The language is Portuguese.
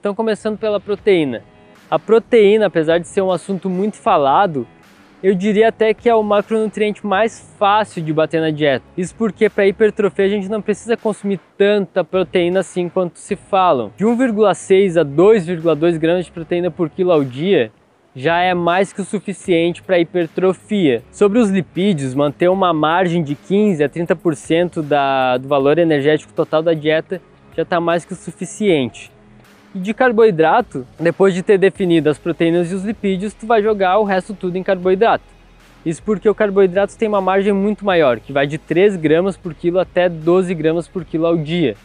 Então começando pela proteína. A proteína, apesar de ser um assunto muito falado, eu diria até que é o macronutriente mais fácil de bater na dieta. Isso porque para hipertrofia a gente não precisa consumir tanta proteína assim quanto se falam. De 1,6 a 2,2 gramas de proteína por quilo ao dia já é mais que o suficiente para hipertrofia. Sobre os lipídios, manter uma margem de 15 a 30% da, do valor energético total da dieta já está mais que o suficiente. De carboidrato, depois de ter definido as proteínas e os lipídios, tu vai jogar o resto tudo em carboidrato. Isso porque o carboidrato tem uma margem muito maior, que vai de 3 gramas por quilo até 12 gramas por quilo ao dia.